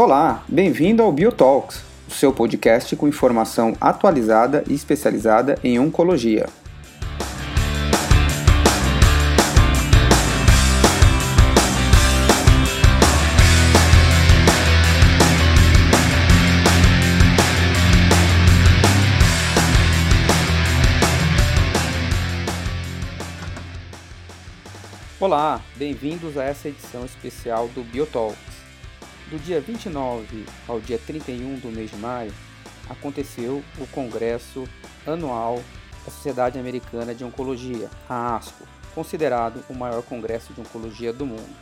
Olá, bem-vindo ao Biotalks, o seu podcast com informação atualizada e especializada em oncologia. Olá, bem-vindos a essa edição especial do Biotalks. Do dia 29 ao dia 31 do mês de maio, aconteceu o Congresso Anual da Sociedade Americana de Oncologia, a ASCO, considerado o maior congresso de oncologia do mundo.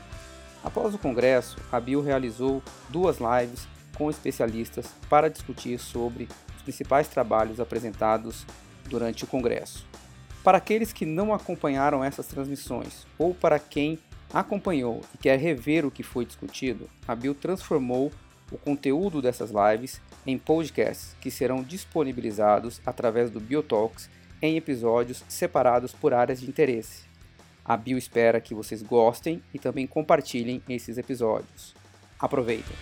Após o congresso, a Bio realizou duas lives com especialistas para discutir sobre os principais trabalhos apresentados durante o congresso. Para aqueles que não acompanharam essas transmissões ou para quem acompanhou e quer rever o que foi discutido, a Bill transformou o conteúdo dessas lives em podcasts que serão disponibilizados através do Biotalks em episódios separados por áreas de interesse. A Bill espera que vocês gostem e também compartilhem esses episódios. Aproveitem!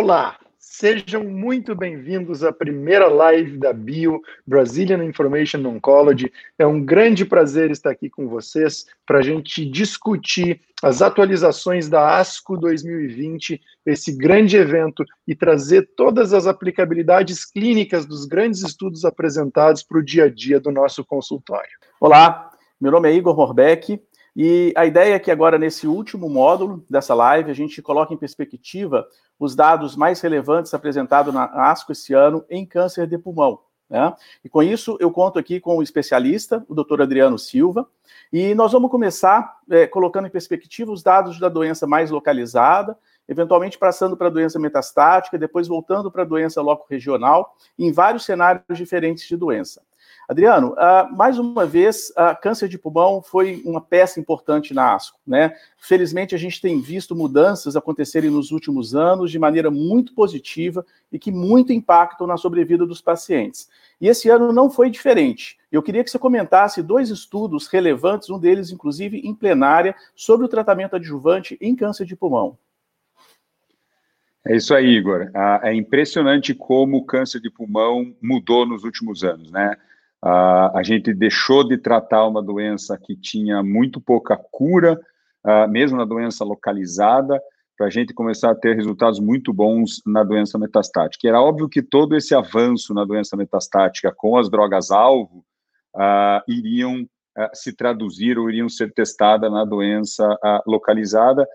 Olá, sejam muito bem-vindos à primeira live da Bio Brazilian Information Oncology. É um grande prazer estar aqui com vocês para a gente discutir as atualizações da ASCO 2020, esse grande evento, e trazer todas as aplicabilidades clínicas dos grandes estudos apresentados para o dia a dia do nosso consultório. Olá, meu nome é Igor Morbeck. E a ideia é que agora, nesse último módulo dessa live, a gente coloque em perspectiva os dados mais relevantes apresentados na ASCO esse ano em câncer de pulmão. Né? E com isso, eu conto aqui com o especialista, o doutor Adriano Silva, e nós vamos começar é, colocando em perspectiva os dados da doença mais localizada, eventualmente passando para a doença metastática, depois voltando para a doença loco-regional, em vários cenários diferentes de doença. Adriano, uh, mais uma vez, uh, câncer de pulmão foi uma peça importante na ASCO, né? Felizmente, a gente tem visto mudanças acontecerem nos últimos anos de maneira muito positiva e que muito impactam na sobrevida dos pacientes. E esse ano não foi diferente. Eu queria que você comentasse dois estudos relevantes, um deles, inclusive, em plenária, sobre o tratamento adjuvante em câncer de pulmão. É isso aí, Igor. Ah, é impressionante como o câncer de pulmão mudou nos últimos anos, né? Uh, a gente deixou de tratar uma doença que tinha muito pouca cura, uh, mesmo na doença localizada, para a gente começar a ter resultados muito bons na doença metastática. era óbvio que todo esse avanço na doença metastática com as drogas-alvo uh, iriam se traduzir ou iriam ser testadas na doença localizada,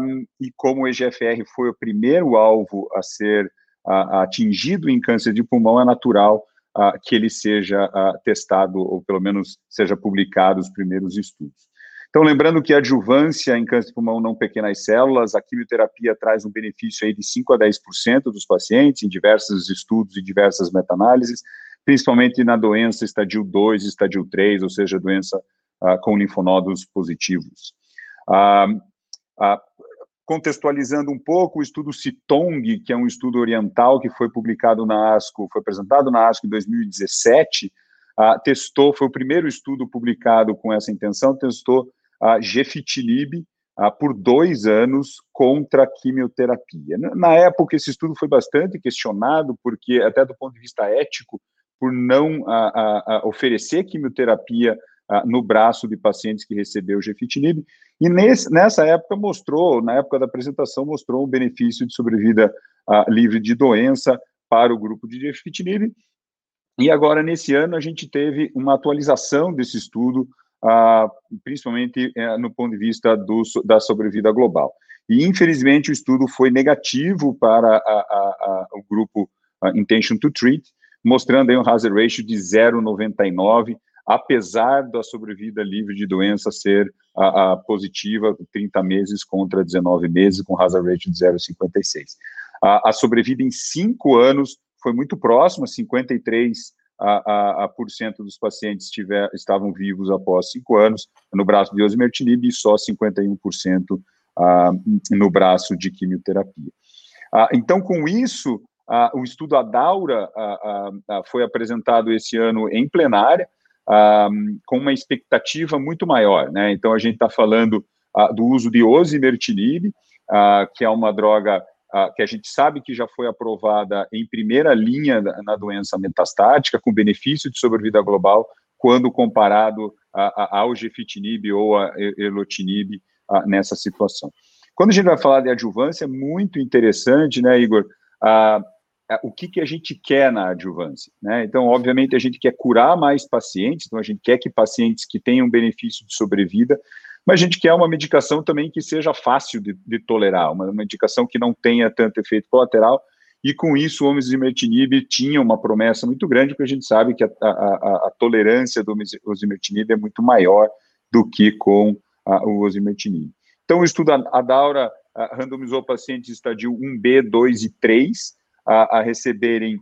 um, e como o EGFR foi o primeiro alvo a ser atingido em câncer de pulmão, é natural uh, que ele seja uh, testado, ou pelo menos seja publicado os primeiros estudos. Então, lembrando que a adjuvância em câncer de pulmão não pequenas células, a quimioterapia traz um benefício aí de 5 a 10% dos pacientes, em diversos estudos e diversas meta-análises, principalmente na doença estadio 2 e estadio 3, ou seja, doença uh, com linfonodos positivos. Uh, uh, contextualizando um pouco, o estudo CITONG, que é um estudo oriental que foi publicado na ASCO, foi apresentado na ASCO em 2017, uh, testou, foi o primeiro estudo publicado com essa intenção, testou a uh, gefitinib uh, por dois anos contra a quimioterapia. Na época, esse estudo foi bastante questionado, porque, até do ponto de vista ético, por não oferecer quimioterapia no braço de pacientes que recebeu gefitinib, e nesse, nessa época mostrou, na época da apresentação, mostrou um benefício de sobrevida livre de doença para o grupo de gefitinib. E agora, nesse ano, a gente teve uma atualização desse estudo, principalmente uh, no ponto de vista do, da sobrevida global. E, infelizmente, o estudo foi negativo para a, a, a, o grupo Intention to Treat, mostrando aí um hazard ratio de 0,99, apesar da sobrevida livre de doença ser a, a positiva, 30 meses contra 19 meses, com hazard ratio de 0,56. A, a, sobrevida em 5 anos foi muito próxima, 53 a, a, por cento dos pacientes tiver, estavam vivos após 5 anos no braço de osimertinib e só 51% no braço de quimioterapia. Ah, então, com isso, ah, o estudo Adaura ah, foi apresentado esse ano em plenária, com uma expectativa muito maior. Né? Então, a gente está falando do uso de osimertinib, que é uma droga que a gente sabe que já foi aprovada em primeira linha na doença metastática, com benefício de sobrevida global, quando comparado ao gefitinib ou a erlotinib nessa situação. Quando a gente vai falar de adjuvância, é muito interessante, né, Igor, o que, que a gente quer na adjuvância. Né? Então, obviamente, a gente quer curar mais pacientes, então a gente quer que pacientes que tenham benefício de sobrevida, mas a gente quer uma medicação também que seja fácil de, de tolerar, uma, medicação que não tenha tanto efeito colateral, e com isso o osimertinib tinha uma promessa muito grande, porque a gente sabe que a, a, a, a tolerância do osimertinib é muito maior do que com o osimertinib. Então, o estudo Adaura randomizou pacientes estadio 1B, 2 e 3, a, a receberem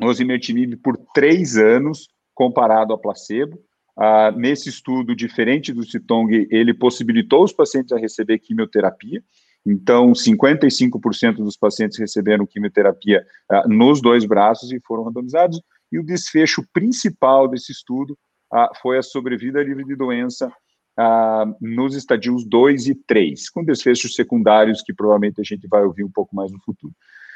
osimertinib por três anos, comparado a placebo. Ah, nesse estudo, diferente do Citong, ele possibilitou os pacientes a receber quimioterapia. Então, 55% dos pacientes receberam quimioterapia ah, nos dois braços e foram randomizados. E o desfecho principal desse estudo ah, foi a sobrevida livre de doença nos estadios 2 e 3, com desfechos secundários que provavelmente a gente vai ouvir um pouco mais no futuro.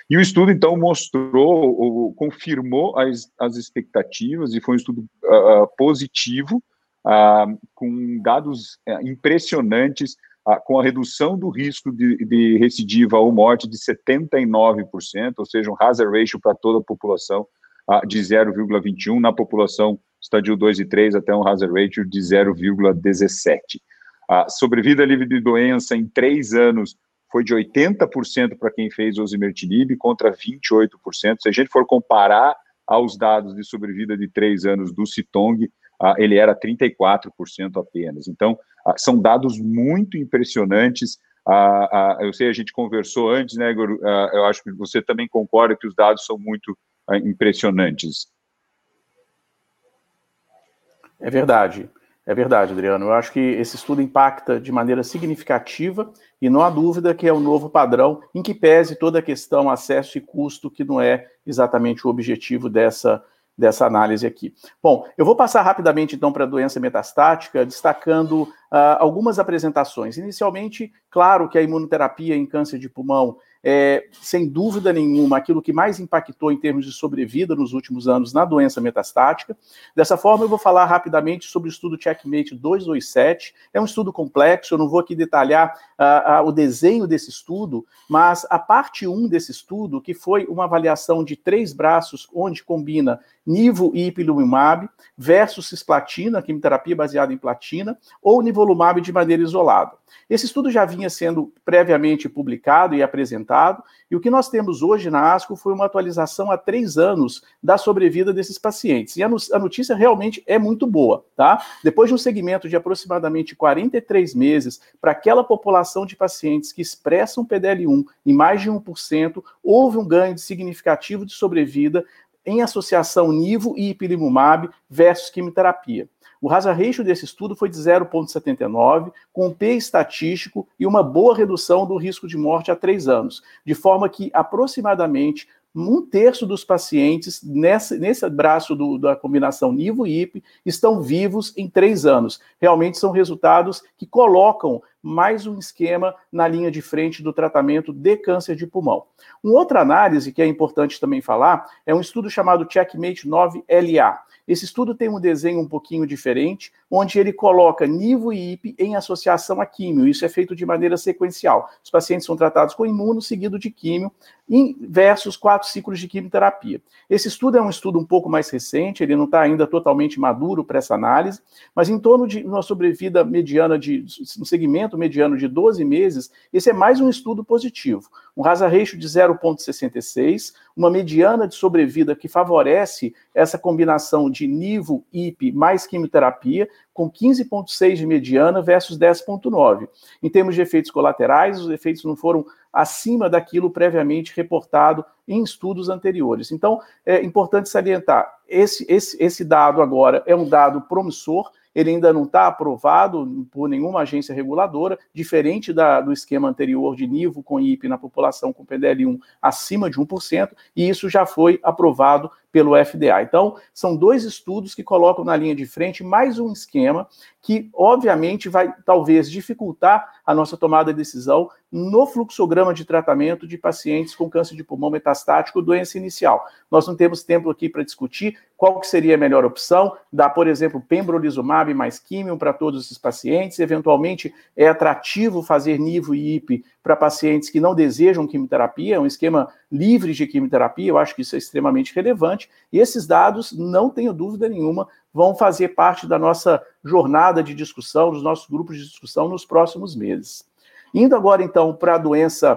E o estudo, então, mostrou, ou confirmou as, as expectativas, e foi um estudo uh, positivo, uh, com dados uh, impressionantes, com a redução do risco de, de recidiva ou morte de 79%, ou seja, um hazard ratio para toda a população de 0,21, na população estadio 2 e 3, até um hazard ratio de 0,17. A sobrevida livre de doença em três anos foi de 80% para quem fez osimertinib contra 28%. Se a gente for comparar aos dados de sobrevida de três anos do Citong, ah, ele era 34% apenas. Então, ah, são dados muito impressionantes. Ah, eu sei, a gente conversou antes, né, Igor? eu acho que você também concorda que os dados são muito impressionantes. É verdade. É verdade, Adriano. Eu acho que esse estudo impacta de maneira significativa e não há dúvida que é o um novo padrão em que pese toda a questão acesso e custo, que não é exatamente o objetivo dessa, dessa análise aqui. Bom, eu vou passar rapidamente então para a doença metastática, destacando uh, algumas apresentações. Inicialmente, claro que a imunoterapia em câncer de pulmão é, sem dúvida nenhuma, aquilo que mais impactou em termos de sobrevida nos últimos anos na doença metastática. Dessa forma, eu vou falar rapidamente sobre o estudo Checkmate 227. É um estudo complexo, eu não vou aqui detalhar uh, uh, o desenho desse estudo, mas a parte 1 desse estudo, que foi uma avaliação de três braços, onde combina nivo e ipilimumab versus cisplatina, quimioterapia baseada em platina, ou nivolumab de maneira isolada. Esse estudo já vinha sendo previamente publicado e apresentado, e o que nós temos hoje na ASCO foi uma atualização há três anos da sobrevida desses pacientes. E a, a notícia realmente é muito boa, tá? Depois de um segmento de aproximadamente 43 meses, para aquela população de pacientes que expressam PDL1 em mais de 1%, houve um ganho significativo de sobrevida em associação nivo e ipilimumab versus quimioterapia. O hazard ratio desse estudo foi de 0,79, com um P estatístico e uma boa redução do risco de morte a três anos, de forma que aproximadamente um terço dos pacientes nesse braço do, da combinação nivo-IP estão vivos em três anos. Realmente são resultados que colocam mais um esquema na linha de frente do tratamento de câncer de pulmão. Uma outra análise que é importante também falar é um estudo chamado Checkmate 9LA. Esse estudo tem um desenho um pouquinho diferente, onde ele coloca nivo e IP em associação a químio. Isso é feito de maneira sequencial. Os pacientes são tratados com imuno seguido de químio versus quatro ciclos de quimioterapia. Esse estudo é um estudo um pouco mais recente, ele não está ainda totalmente maduro para essa análise, mas em torno de uma sobrevida mediana de um segmento mediano de 12 meses, esse é mais um estudo positivo. Um hazard ratio de 0,66, uma mediana de sobrevida que favorece essa combinação de nivo, IP mais quimioterapia, com 15,6 de mediana versus 10,9. Em termos de efeitos colaterais, os efeitos não foram acima daquilo previamente reportado em estudos anteriores. Então, é importante salientar: esse, esse, esse dado agora é um dado promissor ele ainda não está aprovado por nenhuma agência reguladora, diferente da, do esquema anterior de NIVO com IP na população com PDL1 acima de 1%, e isso já foi aprovado pelo FDA. Então, são dois estudos que colocam na linha de frente mais um esquema que, obviamente, vai talvez dificultar a nossa tomada de decisão no fluxograma de tratamento de pacientes com câncer de pulmão metastático, doença inicial. Nós não temos tempo aqui para discutir qual que seria a melhor opção, dar, por exemplo, pembrolizumab mais químio para todos esses pacientes, eventualmente é atrativo fazer nivo e IP para pacientes que não desejam quimioterapia, é um esquema livre de quimioterapia, eu acho que isso é extremamente relevante, e esses dados, não tenho dúvida nenhuma, vão fazer parte da nossa jornada de discussão, dos nossos grupos de discussão nos próximos meses. Indo agora, então, para a doença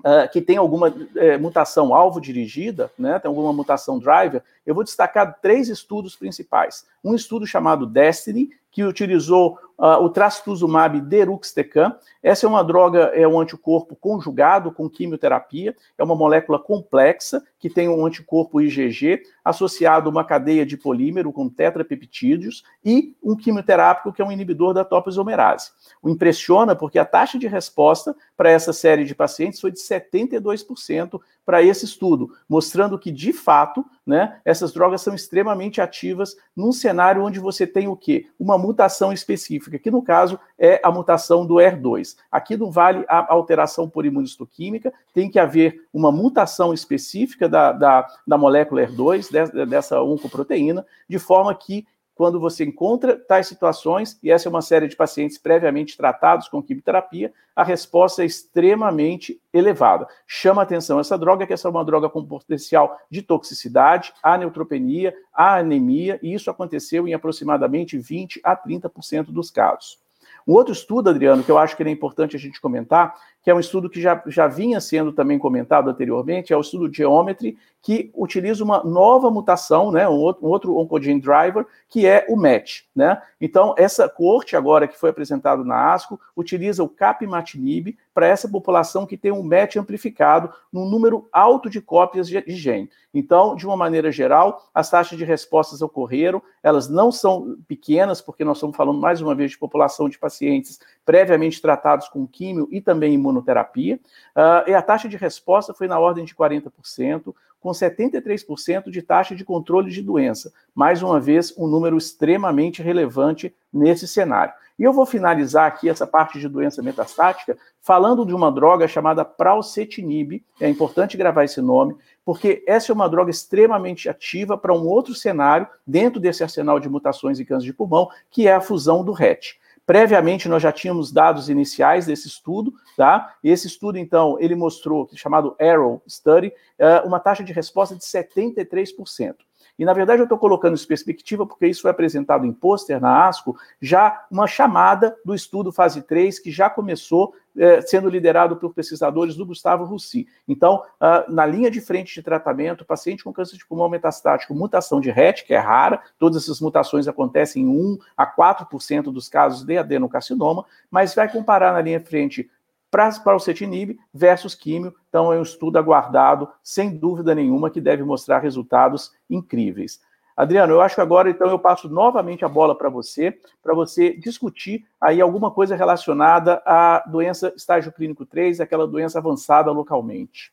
Uh, que tem alguma é, mutação alvo dirigida, né, tem alguma mutação driver, eu vou destacar três estudos principais. Um estudo chamado Destiny, que utilizou uh, o trastuzumab deruxtecan. Essa é uma droga, é um anticorpo conjugado com quimioterapia, é uma molécula complexa que tem um anticorpo IgG associado a uma cadeia de polímero com tetrapeptídeos e um quimioterápico que é um inibidor da topoisomerase. O impressiona porque a taxa de resposta para essa série de pacientes foi de 72% para esse estudo, mostrando que, de fato, né, essas drogas são extremamente ativas num cenário onde você tem o quê? Uma mutação específica, que no caso é a mutação do ER2. Aqui não vale a alteração por imunistoquímica, tem que haver uma mutação específica da, da, da molécula ER2, dessa oncoproteína, de forma que quando você encontra tais situações, e essa é uma série de pacientes previamente tratados com quimioterapia, a resposta é extremamente elevada. Chama atenção essa droga, que essa é uma droga com potencial de toxicidade, a neutropenia, a anemia, e isso aconteceu em aproximadamente 20 a 30% dos casos. Um outro estudo, Adriano, que eu acho que é importante a gente comentar, que é um estudo que já, já vinha sendo também comentado anteriormente, é o estudo Geometry, que utiliza uma nova mutação, né, um outro, um outro oncogene driver, que é o MET. Né? Então, essa corte agora que foi apresentado na ASCO utiliza o capmatinib para essa população que tem um MET amplificado num número alto de cópias de, de gene. Então, de uma maneira geral, as taxas de respostas ocorreram, elas não são pequenas, porque nós estamos falando mais uma vez de população de pacientes previamente tratados com químio e também imunoterapia, uh, e a taxa de resposta foi na ordem de 40%, com 73% de taxa de controle de doença. Mais uma vez, um número extremamente relevante nesse cenário. E eu vou finalizar aqui essa parte de doença metastática falando de uma droga chamada pralcetinib. É importante gravar esse nome, porque essa é uma droga extremamente ativa para um outro cenário dentro desse arsenal de mutações e câncer de pulmão, que é a fusão do RET. Previamente, nós já tínhamos dados iniciais desse estudo, tá? Esse estudo, então, ele mostrou, chamado Arrow Study, eh, uma taxa de resposta de 73%. E, na verdade, eu estou colocando isso em perspectiva porque isso foi apresentado em pôster na ASCO, já uma chamada do estudo fase 3, que já começou eh, sendo liderado por pesquisadores do Gustavo Russi. Então, uh, na linha de frente de tratamento, paciente com câncer de pulmão metastático, mutação de RET, que é rara, todas essas mutações acontecem em 1 a 4% dos casos de adenocarcinoma, mas vai comparar na linha de frente para o cetinib versus químio. Então, é um estudo aguardado, sem dúvida nenhuma, que deve mostrar resultados incríveis. Adriano, eu acho que agora, então, eu passo novamente a bola para você, para você discutir aí alguma coisa relacionada à doença estágio clínico 3, aquela doença avançada localmente.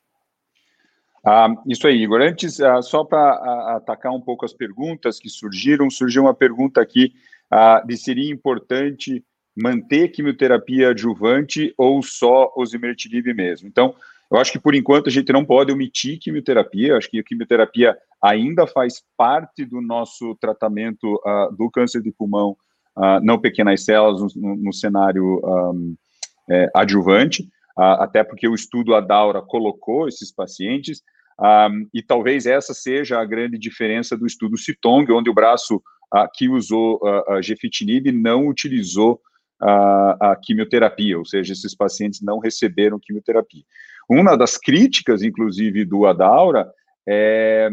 Ah, isso aí, Igor. Antes, ah, só para atacar um pouco as perguntas que surgiram, surgiu uma pergunta aqui ah, de seria importante manter quimioterapia adjuvante ou só osimertinib mesmo. Então, eu acho que por enquanto a gente não pode omitir quimioterapia, eu acho que a quimioterapia ainda faz parte do nosso tratamento uh, do câncer de pulmão uh, não pequenas células no, no cenário um, é, adjuvante, uh, até porque o estudo Adaura colocou esses pacientes, um, e talvez essa seja a grande diferença do estudo Citong, onde o braço que usou a gefitinib não utilizou a, a, quimioterapia, ou seja, esses pacientes não receberam quimioterapia. Uma das críticas, inclusive, do Adaura é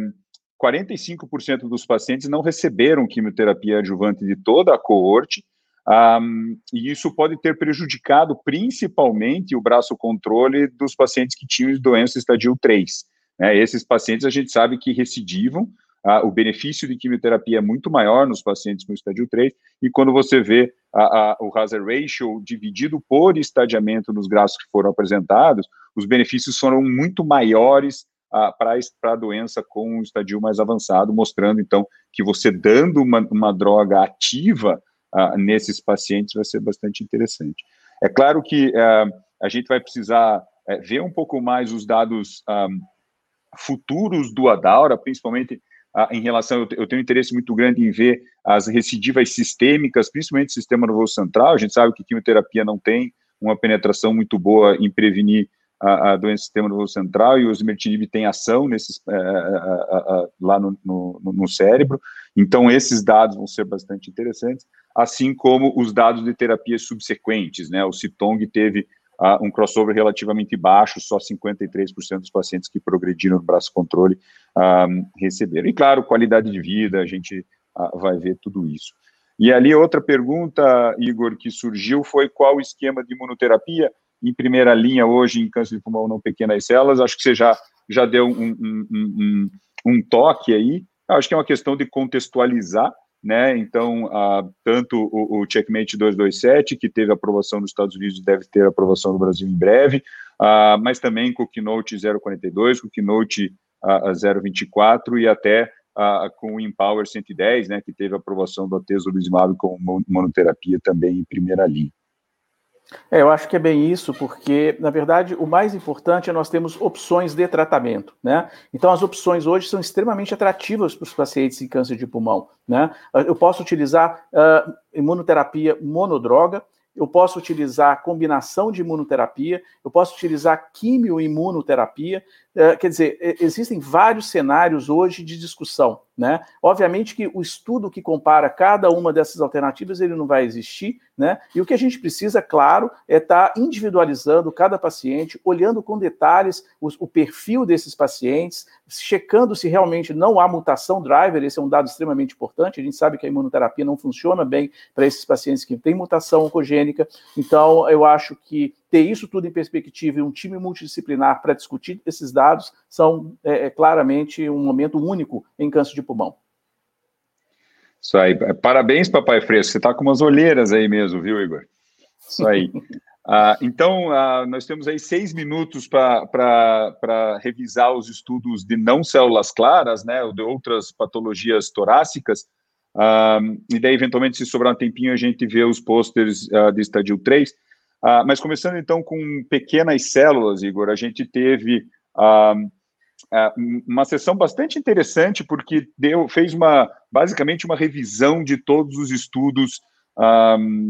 45% dos pacientes não receberam quimioterapia adjuvante de toda a coorte, um, e isso pode ter prejudicado principalmente o braço controle dos pacientes que tinham doença estadio 3. Né? Esses pacientes a gente sabe que recidivam, o benefício de quimioterapia é muito maior nos pacientes com estádio 3, e quando você vê o hazard ratio dividido por estadiamento nos gráficos que foram apresentados, os benefícios foram muito maiores para a doença com um estadio mais avançado, mostrando, então, que você dando uma, uma droga ativa nesses pacientes vai ser bastante interessante. É claro que uh, a gente vai precisar uh, ver um pouco mais os dados um, futuros do Adaura, principalmente em relação, eu, tenho interesse muito grande em ver as recidivas sistêmicas, principalmente sistema nervoso central, a gente sabe que quimioterapia não tem uma penetração muito boa em prevenir a, a doença do sistema nervoso central e o osimertinib tem ação nesses, uh, lá no, no, no, cérebro, então esses dados vão ser bastante interessantes, assim como os dados de terapias subsequentes, né, o Citong teve uh, um crossover relativamente baixo, só 53% dos pacientes que progrediram no braço controle receberam, e claro, qualidade de vida, a gente vai ver tudo isso. E ali outra pergunta, Igor, que surgiu foi qual o esquema de imunoterapia, em primeira linha hoje em câncer de pulmão não pequenas células. Acho que você já, já deu um, um, um, um toque aí. Acho que é uma questão de contextualizar, né? Então, tanto o, o, Checkmate 227, que teve aprovação nos Estados Unidos, deve ter aprovação no Brasil em breve, mas também com o Keynote 042, com o Keynote uh, 024 e até com o Empower 110, né, que teve aprovação do atezolizumab com monoterapia também em primeira linha. É, eu acho que é bem isso, porque, na verdade, o mais importante é nós termos opções de tratamento, né? Então, as opções hoje são extremamente atrativas para os pacientes em câncer de pulmão, né? Eu posso utilizar uh, imunoterapia monodroga, eu posso utilizar combinação de imunoterapia, eu posso utilizar quimioimunoterapia, quer dizer, existem vários cenários hoje de discussão, né? Obviamente que o estudo que compara cada uma dessas alternativas ele não vai existir, né? E o que a gente precisa, claro, é estar tá individualizando cada paciente, olhando com detalhes o perfil desses pacientes, checando se realmente não há mutação driver, esse é um dado extremamente importante. A gente sabe que a imunoterapia não funciona bem para esses pacientes que têm mutação oncogênica. Então, eu acho que ter isso tudo em perspectiva e um time multidisciplinar para discutir esses dados são é, é, claramente um momento único em câncer de pulmão. Isso aí. Parabéns, papai fresco. Você está com umas olheiras aí mesmo, viu, Igor? Isso aí. Uh, então, uh, nós temos aí seis minutos para revisar os estudos de não células claras, né, ou de outras patologias torácicas. Uh, e daí, eventualmente, se sobrar um tempinho, a gente vê os pôsteres de estadio 3. Ah, mas começando então com pequenas células, Igor, a gente teve ah, ah, uma sessão bastante interessante porque deu, fez uma basicamente uma revisão de todos os estudos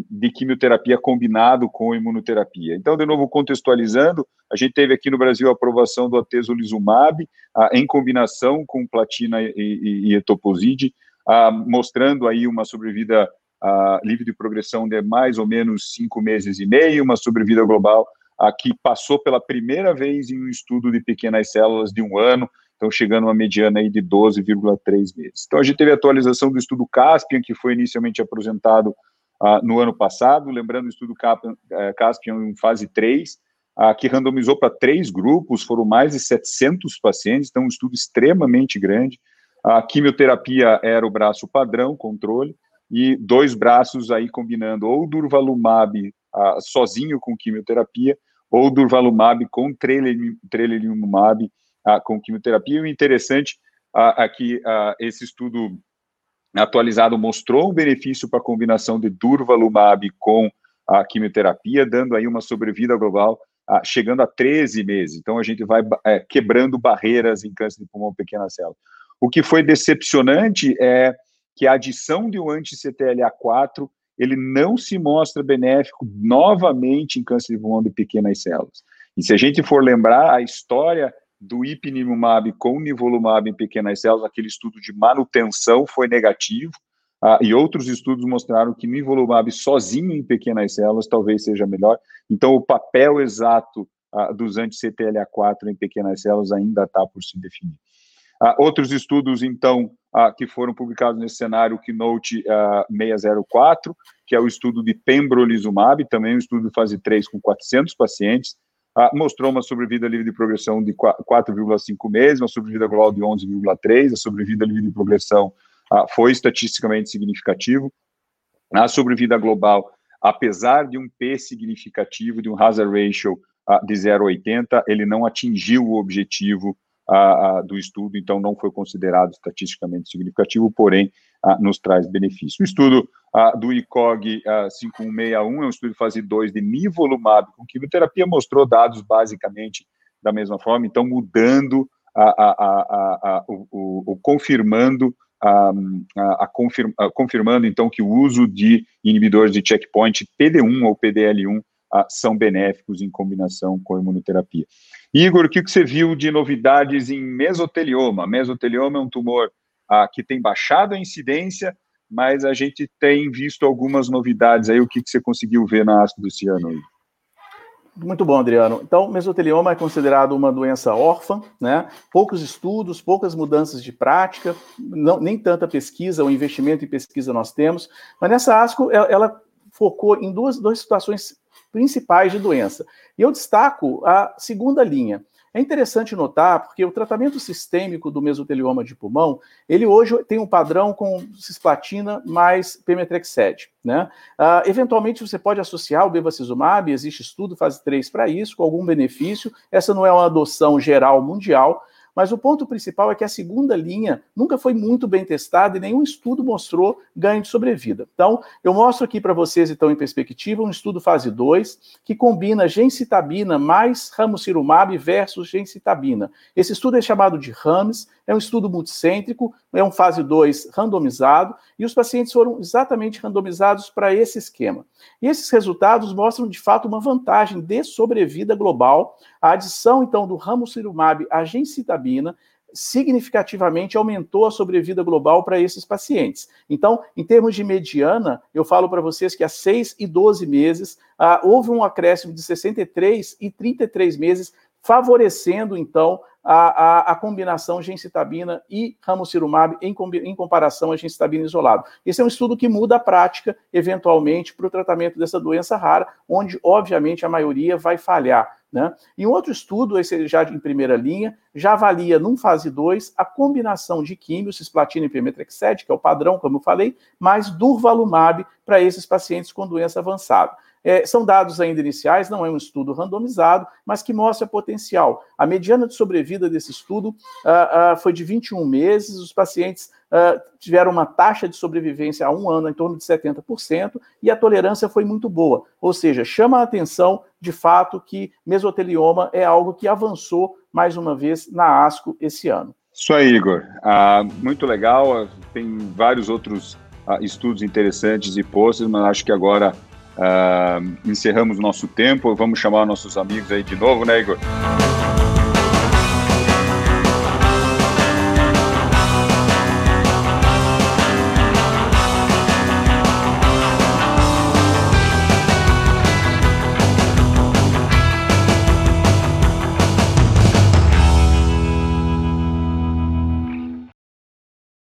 de quimioterapia combinado com imunoterapia. Então, de novo, contextualizando, a gente teve aqui no Brasil a aprovação do atezolizumab em combinação com platina e, e, e etoposide, mostrando aí uma sobrevida uh, livre de progressão de mais ou menos cinco meses e meio, uma sobrevida global que passou pela primeira vez em um estudo de pequenas células de um ano, então chegando a uma mediana aí de 12,3 meses. Então a gente teve a atualização do estudo Caspian, que foi inicialmente apresentado uh, no ano passado, lembrando o estudo eh, Caspian em fase 3, uh, que randomizou para três grupos, foram mais de 700 pacientes, então um estudo extremamente grande. A quimioterapia era o braço padrão, controle, e dois braços aí combinando ou durvalumab ah, sozinho com quimioterapia ou durvalumab com tremelimumab ah, com quimioterapia. E o interessante ah, é que ah, esse estudo atualizado mostrou um benefício para a combinação de durvalumab com a quimioterapia, dando aí uma sobrevida global ah, chegando a 13 meses. Então, a gente vai é, quebrando barreiras em câncer de pulmão pequena célula. O que foi decepcionante é que a adição de um anti-CTLA4 ele não se mostra benéfico novamente em câncer de pulmão de pequenas células. E se a gente for lembrar a história do ipilimumab com nivolumab em pequenas células, aquele estudo de manutenção foi negativo, uh, e outros estudos mostraram que nivolumab sozinho em pequenas células talvez seja melhor. Então, o papel exato uh, dos anti-CTLA4 em pequenas células ainda está por se definir. Uh, outros estudos, então, uh, que foram publicados nesse cenário, o Keynote uh, 604, que é o estudo de pembrolizumab, também um estudo de fase 3 com 400 pacientes, mostrou uma sobrevida livre de progressão de 4,5 meses, uma sobrevida global de 11,3, a sobrevida livre de progressão foi estatisticamente significativo. A sobrevida global, apesar de um P significativo, de um hazard ratio de 0,80, ele não atingiu o objetivo do estudo, então não foi considerado estatisticamente significativo, porém nos traz benefício. O estudo do ICOG 5161 é um estudo de fase 2 de nivolumab com quimioterapia, mostrou dados basicamente da mesma forma, então mudando, o, o, o, confirmando a, a, confirma, confirmando então que o uso de inibidores de checkpoint PD1 ou PDL1 são benéficos em combinação com a imunoterapia. Igor, o que você viu de novidades em mesotelioma? Mesotelioma é um tumor ah, que tem baixado a incidência, mas a gente tem visto algumas novidades aí. O que, que você conseguiu ver na ASCO desse ano? Aí? Muito bom, Adriano. Então, mesotelioma é considerado uma doença órfã, né? Poucos estudos, poucas mudanças de prática, não, nem tanta pesquisa, o investimento em pesquisa nós temos, mas nessa ASCO ela, ela focou em duas, duas situações principais de doença. E eu destaco a segunda linha. É interessante notar, porque o tratamento sistêmico do mesotelioma de pulmão, ele hoje tem um padrão com cisplatina mais pemetrexed, né? Uh, eventualmente você pode associar o bevacizumab, existe estudo fase 3 para isso, com algum benefício. Essa não é uma adoção geral mundial, mas o ponto principal é que a segunda linha nunca foi muito bem testada e nenhum estudo mostrou ganho de sobrevida. Então, eu mostro aqui para vocês, então, em perspectiva, um estudo fase 2 que combina gencitabina mais ramucirumab versus gencitabina. Esse estudo é chamado de RAMS, é um estudo multicêntrico, é um fase 2 randomizado, e os pacientes foram exatamente randomizados para esse esquema. E esses resultados mostram, de fato, uma vantagem de sobrevida global. A adição, então, do ramucirumab à gencitabina significativamente aumentou a sobrevida global para esses pacientes. Então, em termos de mediana, eu falo para vocês que há 6 e 12 meses ah, houve um acréscimo de 63 e 33 meses, favorecendo, então, a, a, a combinação gencitabina e ramucirumab em, em comparação à gencitabina isolado. Esse é um estudo que muda a prática, eventualmente, para o tratamento dessa doença rara, onde, obviamente, a maioria vai falhar. Né? E um outro estudo, esse já em primeira linha, já avalia, num fase 2, a combinação de químio, cisplatina e pemetrexed, que é o padrão, como eu falei, mais durvalumab para esses pacientes com doença avançada. É, são dados ainda iniciais, não é um estudo randomizado, mas que mostra potencial. A mediana de sobrevida desse estudo uh, uh, foi de 21 meses, os pacientes uh, tiveram uma taxa de sobrevivência a um ano em torno de 70%, e a tolerância foi muito boa. Ou seja, chama a atenção, de fato, que mesotelioma é algo que avançou, mais uma vez, na ASCO esse ano. Isso aí, Igor. muito legal, tem vários outros estudos interessantes e posts, mas acho que agora Uh, encerramos nosso tempo. Vamos chamar nossos amigos aí de novo, né, Igor?